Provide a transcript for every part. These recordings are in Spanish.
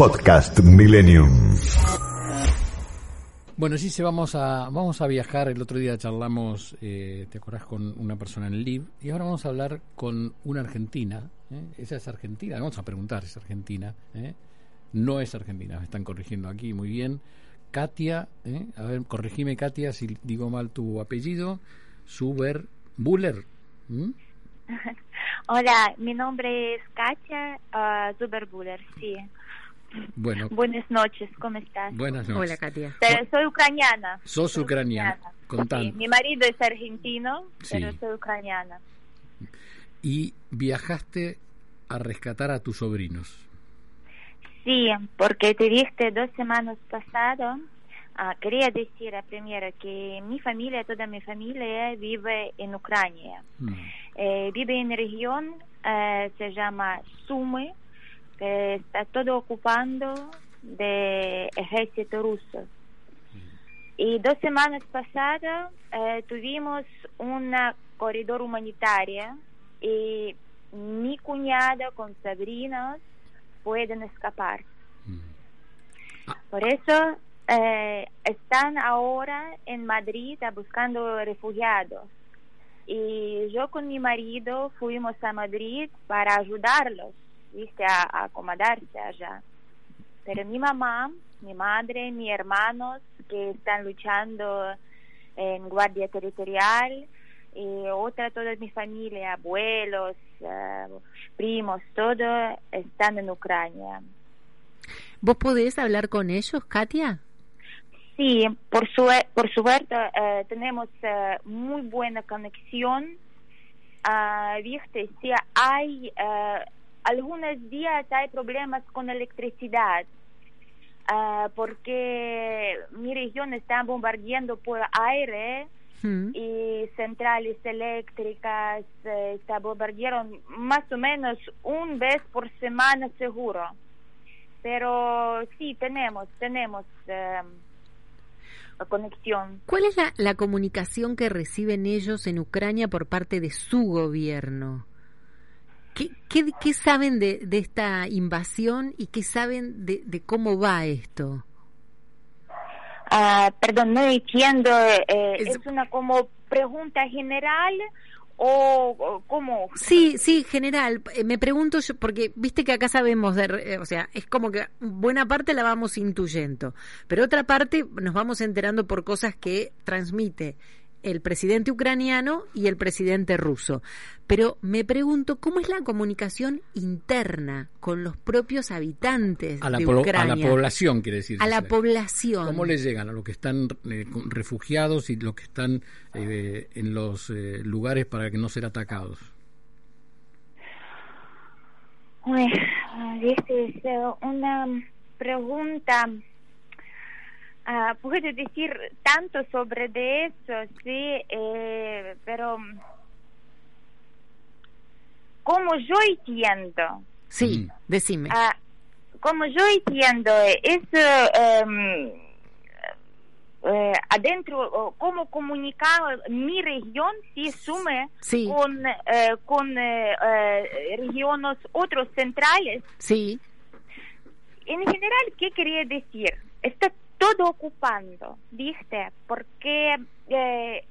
Podcast Millennium. Bueno, sí, se vamos a, vamos a viajar. El otro día charlamos, eh, ¿te acordás? Con una persona en Liv. Y ahora vamos a hablar con una argentina. ¿eh? Esa es argentina. Vamos a preguntar, ¿es argentina? ¿eh? No es argentina, me están corrigiendo aquí muy bien. Katia, ¿eh? a ver, corregime Katia si digo mal tu apellido. Suber Buller. Hola, mi nombre es Katia uh, Zuberbuller, sí. Bueno, Buenas noches, ¿cómo estás? buenas noches. Hola, Katia. Pero soy ucraniana. Sos Soy ucraniana, contame. Sí, mi marido es argentino, Sí. pero soy ucraniana. Y viajaste a rescatar a tus sobrinos. Sí, porque te dije dos semanas pasado, ah, quería decir a primero que mi familia, toda mi familia vive en Ucrania. Mm. Eh, vive en región, eh, se llama Sumy, que está todo ocupando de ejército ruso. Y dos semanas pasadas eh, tuvimos una corredor humanitaria y mi cuñada con sobrinos pueden escapar. Mm. Por eso eh, están ahora en Madrid buscando refugiados. Y yo con mi marido fuimos a Madrid para ayudarlos, viste, a, a acomodarse allá. Pero mi mamá, mi madre, mis hermanos que están luchando en Guardia Territorial y otra, toda mi familia, abuelos, eh, primos, todo están en Ucrania. ¿Vos podés hablar con ellos, Katia? Sí, por, sue- por suerte eh, tenemos eh, muy buena conexión. Ah, Viste, sí hay eh, algunos días hay problemas con electricidad ah, porque mi región está bombardeando por aire Mm. y centrales eléctricas eh, está bombardearon más o menos un vez por semana seguro. Pero sí tenemos tenemos eh, conexión. ¿Cuál es la, la comunicación que reciben ellos en Ucrania por parte de su gobierno? ¿Qué, qué, qué saben de, de esta invasión y qué saben de, de cómo va esto? Ah, perdón, no entiendo. eh, Es- es... una como pregunta general o, o cómo? Sí, sí, general. eh, Me pregunto yo, porque viste que acá sabemos, de, eh, o sea, es como que buena parte la vamos intuyendo, pero otra parte nos vamos enterando por cosas que transmite el presidente ucraniano y el presidente ruso. Pero me pregunto, ¿cómo es la comunicación interna con los propios habitantes A la, de po- a Ucrania? la población, quiere decir. A la población. ¿Cómo le llegan a los que están eh, con- refugiados y los que están eh, en los eh, lugares para que no ser atacados? Uy, es eh, una pregunta. Ah, puedo decir tanto sobre de eso, sí, eh, pero como yo entiendo, Sí, Mm. decime. Ah, como yo entiendo, es eh, em, eh, adentro, cómo comunicar mi región si sume Sí. con, eh, con eh, eh, regiones otros centrales. Sí, En general, ¿qué quería decir? Está todo ocupando, ¿viste? Porque eh,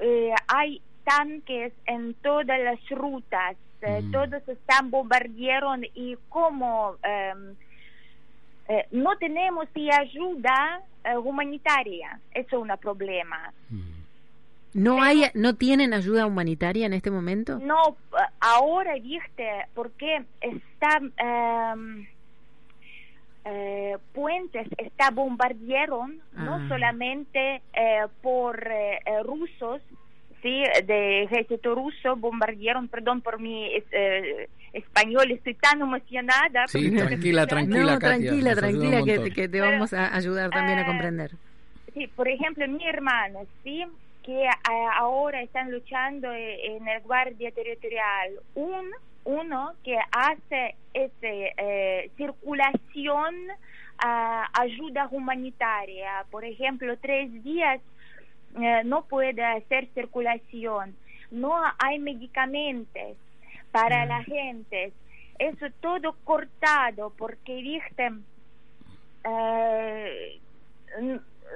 eh, hay tanques en todas las rutas, eh, Mm. todos están bombardearon y como em, eh, no tenemos ayuda eh, humanitaria, eso es un problema. Mm. no hay, no tienen ayuda humanitaria en este momento. No, ahora, viste, porque está em, eh, puentes está bombardearon Ah. no solamente eh, por eh, eh, rusos, sí, de ejército ruso bombardearon, perdón por mi eh, español, estoy tan emocionada. Sí, tranquila, tranquila. no, Katia, tranquila, tranquila, que, te Pero, vamos a ayudar también a comprender. Sí, por ejemplo, mi hermano, sí, que ah, ahora están luchando en el Guardia Territorial. Un, uno que hace ese, eh, circulación, ah, ayuda humanitaria. Por ejemplo, tres días eh, no puede hacer circulación. No hay medicamentos para Mm. la gente. Eso todo cortado porque, viste, eh,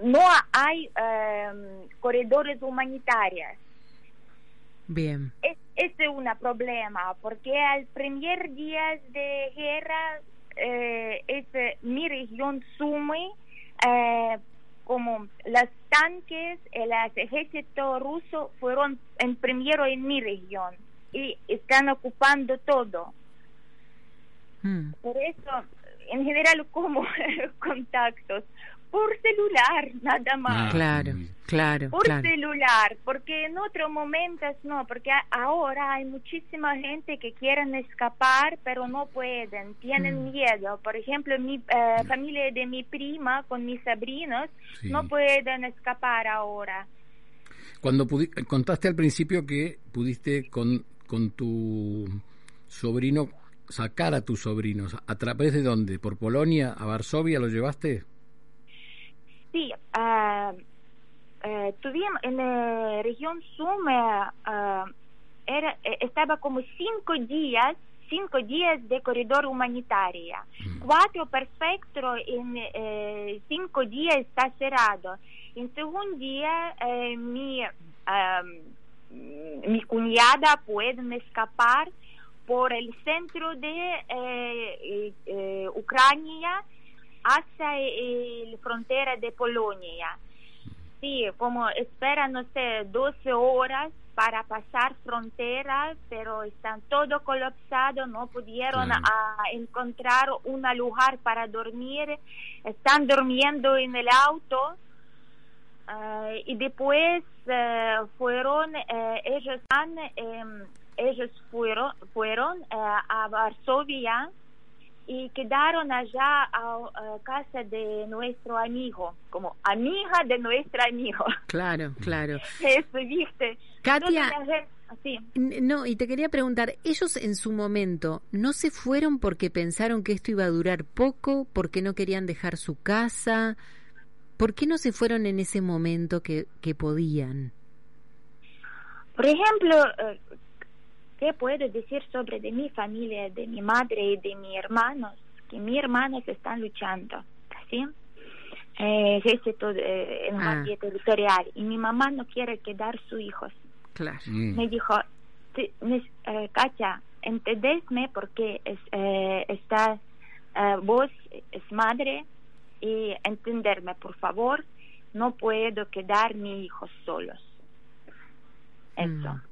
no hay em, corredores humanitarios. Bien. Es, es un problema porque al primer día de guerra eh, es, mi región sume eh, como los tanques, el ejército ruso fueron en primero en mi región y están ocupando todo. Hmm. Por eso, en general, como contactos, por celular, nada más. Ah, claro, claro. Por celular, porque en otros momentos no, porque ahora hay muchísima gente que quieren escapar, pero no pueden, tienen mm. miedo. Por ejemplo, mi eh, familia de mi prima con mis sobrinos no pueden escapar ahora. Cuando contaste al principio que pudiste con, con tu sobrino sacar a tus sobrinos, ¿a través de dónde? ¿Por Polonia? ¿A Varsovia lo llevaste? Sí, uh, tuvimos en la región Sume, era, eh, estaba como cinco días cinco días de corredor humanitario. Mm. Cuatro perfecto en eh, cinco días está cerrado. En segundo día, eh, mi, mi cuñada puede escapar por el centro de eh, Ucrania hasta la frontera de Polonia. Sí, como espera, no sé, 12 horas para pasar frontera, pero están todo colapsado, no pudieron encontrar un lugar para dormir, están durmiendo en el auto. Eh, y después eh, fueron, eh, ellos, han, em, ellos fueron, fueron a Varsovia y quedaron allá a, casa de nuestro amigo, como amiga de nuestro amigo. Claro, claro. Eso, viste. Katia, no, y te quería preguntar, ellos en su momento no se fueron porque pensaron que esto iba a durar poco, porque no querían dejar su casa, ¿por qué no se fueron en ese momento que, que podían? Por ejemplo, eh, ¿Qué puedo decir sobre de mi familia, de mi madre y de mis hermanos? Que mis hermanos están luchando, ¿sí? Eh, ejército eh, en ah. territorial y mi mamá no quiere quedar sus hijos. Claro. Mm. Me dijo, eh, Katia, entendesme porque es, eh, está, eh, vos es madre y entenderme, por favor, no puedo quedar mis hijos solos. Eso. Mm.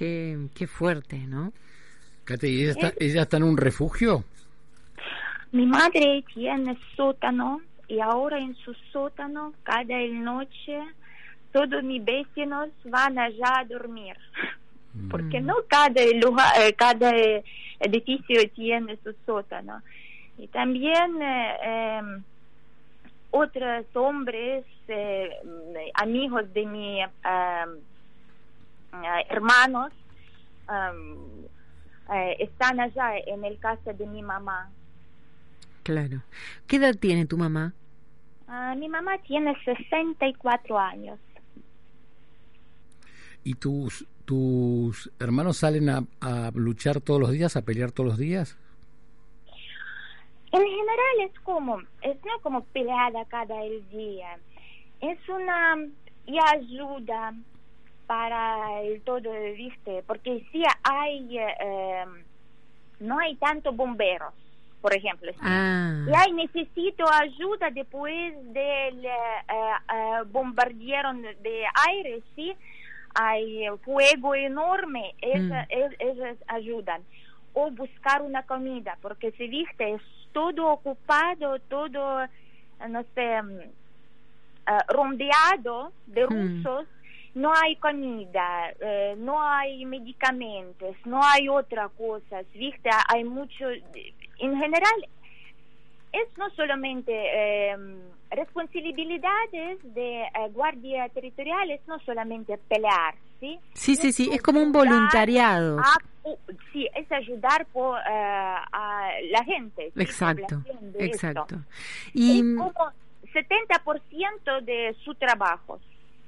Qué, fuerte, ¿no? Kate, ¿y ella está, ella está en un refugio? Mi madre tiene sótano y ahora en su sótano cada noche todos mis vecinos van allá a dormir. Porque mm. no cada lugar, eh, cada edificio tiene su sótano. Y también eh, em, otros hombres, eh, amigos de mi eh, hermanos eh, están allá en el casa de mi mamá. Claro. ¿Qué edad tiene tu mamá? Ah, mi mamá tiene 64 años. ¿Y tus, tus hermanos salen a, a luchar todos los días, a pelear todos los días? En general es como, es no como peleada cada día, es una y ayuda, para el todo, ¿viste? Porque si hay, eh, no hay tanto bomberos, por ejemplo. Ah. Y hay, necesito ayuda después del eh, eh, bombardeo de aire, ¿sí? Hay fuego enorme, mm. ellos, ayudan. O buscar una comida, porque si viste, es todo ocupado, todo, no sé, mm, rodeado de mm. No hay comida, eh, no hay medicamentos, no hay otra cosa, ¿viste? Hay mucho, en general, es no solamente eh, responsabilidades de eh, guardia territorial, es no solamente pelear, ¿sí? Sí, sí, sí, es como un voluntariado. sí, es ayudar por, eh, a la gente. Exacto, exacto. Y es como 70% de su trabajo.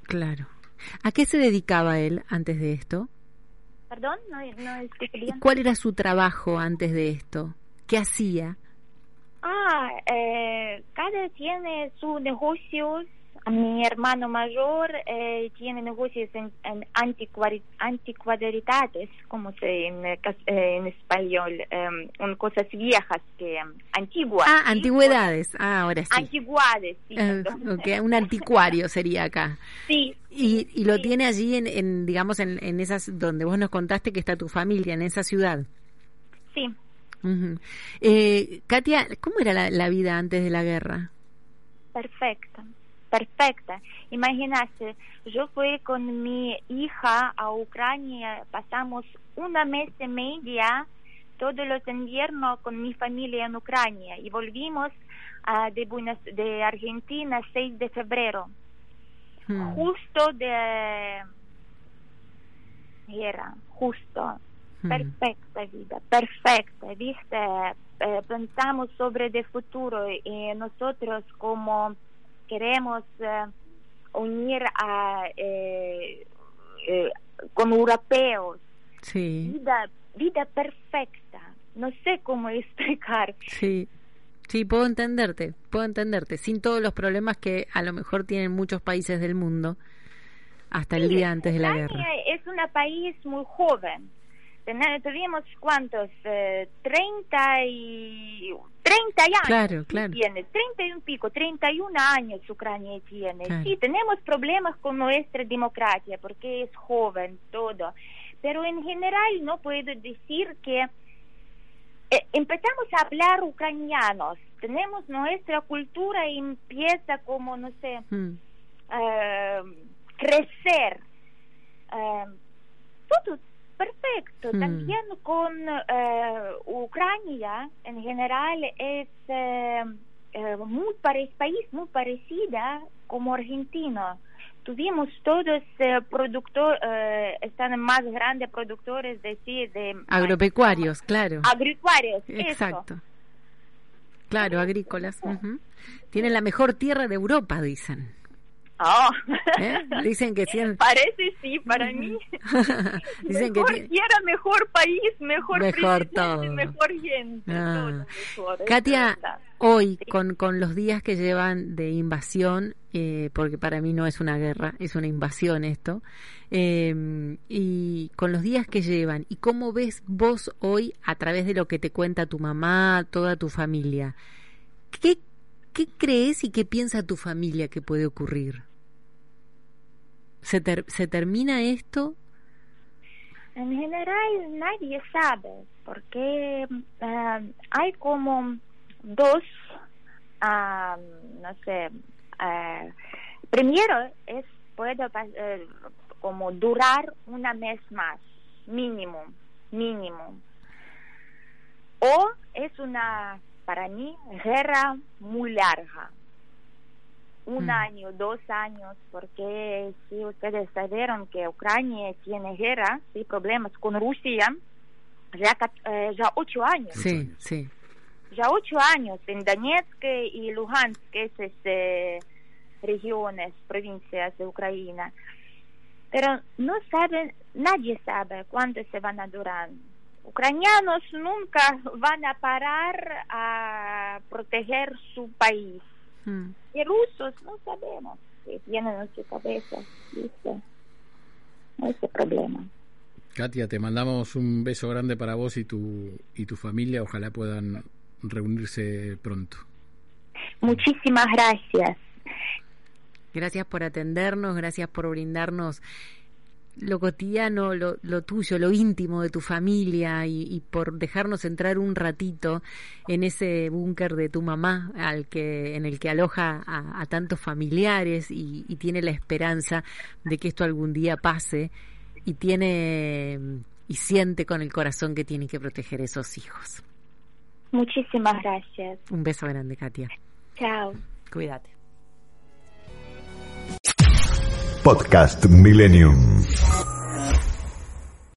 Claro. ¿A qué se dedicaba él antes de esto? Perdón, no, no ¿Cuál era su trabajo antes de esto? ¿Qué hacía? Ah, eh, cada tiene sus negocios. Mi hermano mayor eh, tiene negocios en, en como se en, eh, en español, em, en cosas viejas que em, antiguas. Ah, ¿sí? antigüedades. Ah, ahora sí. Antiguades, sí. Eh, perdón. ok, un anticuario sería acá. Sí, Y, y lo Sí. tiene allí en, en, digamos, en, en esas donde vos nos contaste que está tu familia, en esa ciudad. sí. Eh, Katia, ¿cómo era la, la vida antes de la guerra? Perfecta, perfecta. Imagínate, yo fui con mi hija a Ucrania, pasamos una mes y media todos los inviernos con mi familia en Ucrania y volvimos ah, de, Buenos- de Argentina 6 de febrero, Hmm. justo de era, justo. Hmm. Perfecta vida, perfecta, viste, Eh, pensamos sobre el futuro y nosotros como queremos eh, unir a eh, eh, con europeos, Sí, vida, vida perfecta, no sé cómo explicar. sí. Sí, puedo entenderte, puedo entenderte, sin todos los problemas que a lo mejor tienen muchos países del mundo hasta el Sí, día antes de la guerra. es un país muy joven. Tuvimos cuántos, eh, 30 y 30 años. Claro, claro. Tiene 30 y un pico, 31 años Ucrania tiene. Claro. Sí, tenemos problemas con nuestra democracia porque es joven todo. Pero en general no puedo decir que eh, empezamos a hablar ucranianos. Tenemos nuestra cultura y empieza como, no sé, Hmm. eh, crecer. Eh, todo perfecto. Mm. También con eh, Ucrania en general es eh, eh, muy país muy parecida como Argentina. Tuvimos todos eh, productor, eh, están más grandes productores de sí, de Agropecuarios, claro. agropecuarios. eso. Exacto. Claro, agrícolas. ujú. Tienen la mejor tierra de Europa, dicen. Ah. ¿Eh? Dicen que tienen... Parece sí, para mí. Dicen que mejor tierra, mejor país, mejor, Mejor todo. mejor gente. Ah. todo mejor, es Katia, hoy con, con los días que llevan de invasión, eh, porque para mí no es una guerra, es una invasión esto, eh, y con los días que llevan, y cómo ves vos hoy a través de lo que te cuenta tu mamá, toda tu familia, ¿qué, qué crees y qué piensa tu familia que puede ocurrir? ¿Se, ter- ¿Se termina esto? En general nadie sabe, porque eh, hay como dos, ah, no sé, eh, primero es puede eh, como durar una mes más, mínimo, mínimo. O es una, para mí, guerra muy larga. Un Mm. año, dos años, porque si ustedes sabieron que Ucrania tiene guerra y problemas con Rusia, ya, eh, ya ocho años, Sí, sí. ya ocho años en Donetsk y Luhansk, esas eh, regiones, provincias de Ucrania. Pero no saben, nadie sabe cuánto se van a durar. Ucranianos nunca van a parar a proteger su país. Mm. Y rusos no sabemos que tienen en su cabeza, ¿viste? Ese problema. Katia, te mandamos un beso grande para vos y tu, y tu familia. Ojalá puedan reunirse pronto. Muchísimas gracias. Gracias por atendernos, gracias por brindarnos lo cotidiano, lo, lo tuyo, lo íntimo de tu familia y, y por dejarnos entrar un ratito en ese búnker de tu mamá al que en el que aloja a, a tantos familiares y, y tiene la esperanza de que esto algún día pase y tiene y siente con el corazón que tiene que proteger esos hijos. Muchísimas gracias. Un beso grande, Katia. Chao. Cuídate. Podcast Millennium.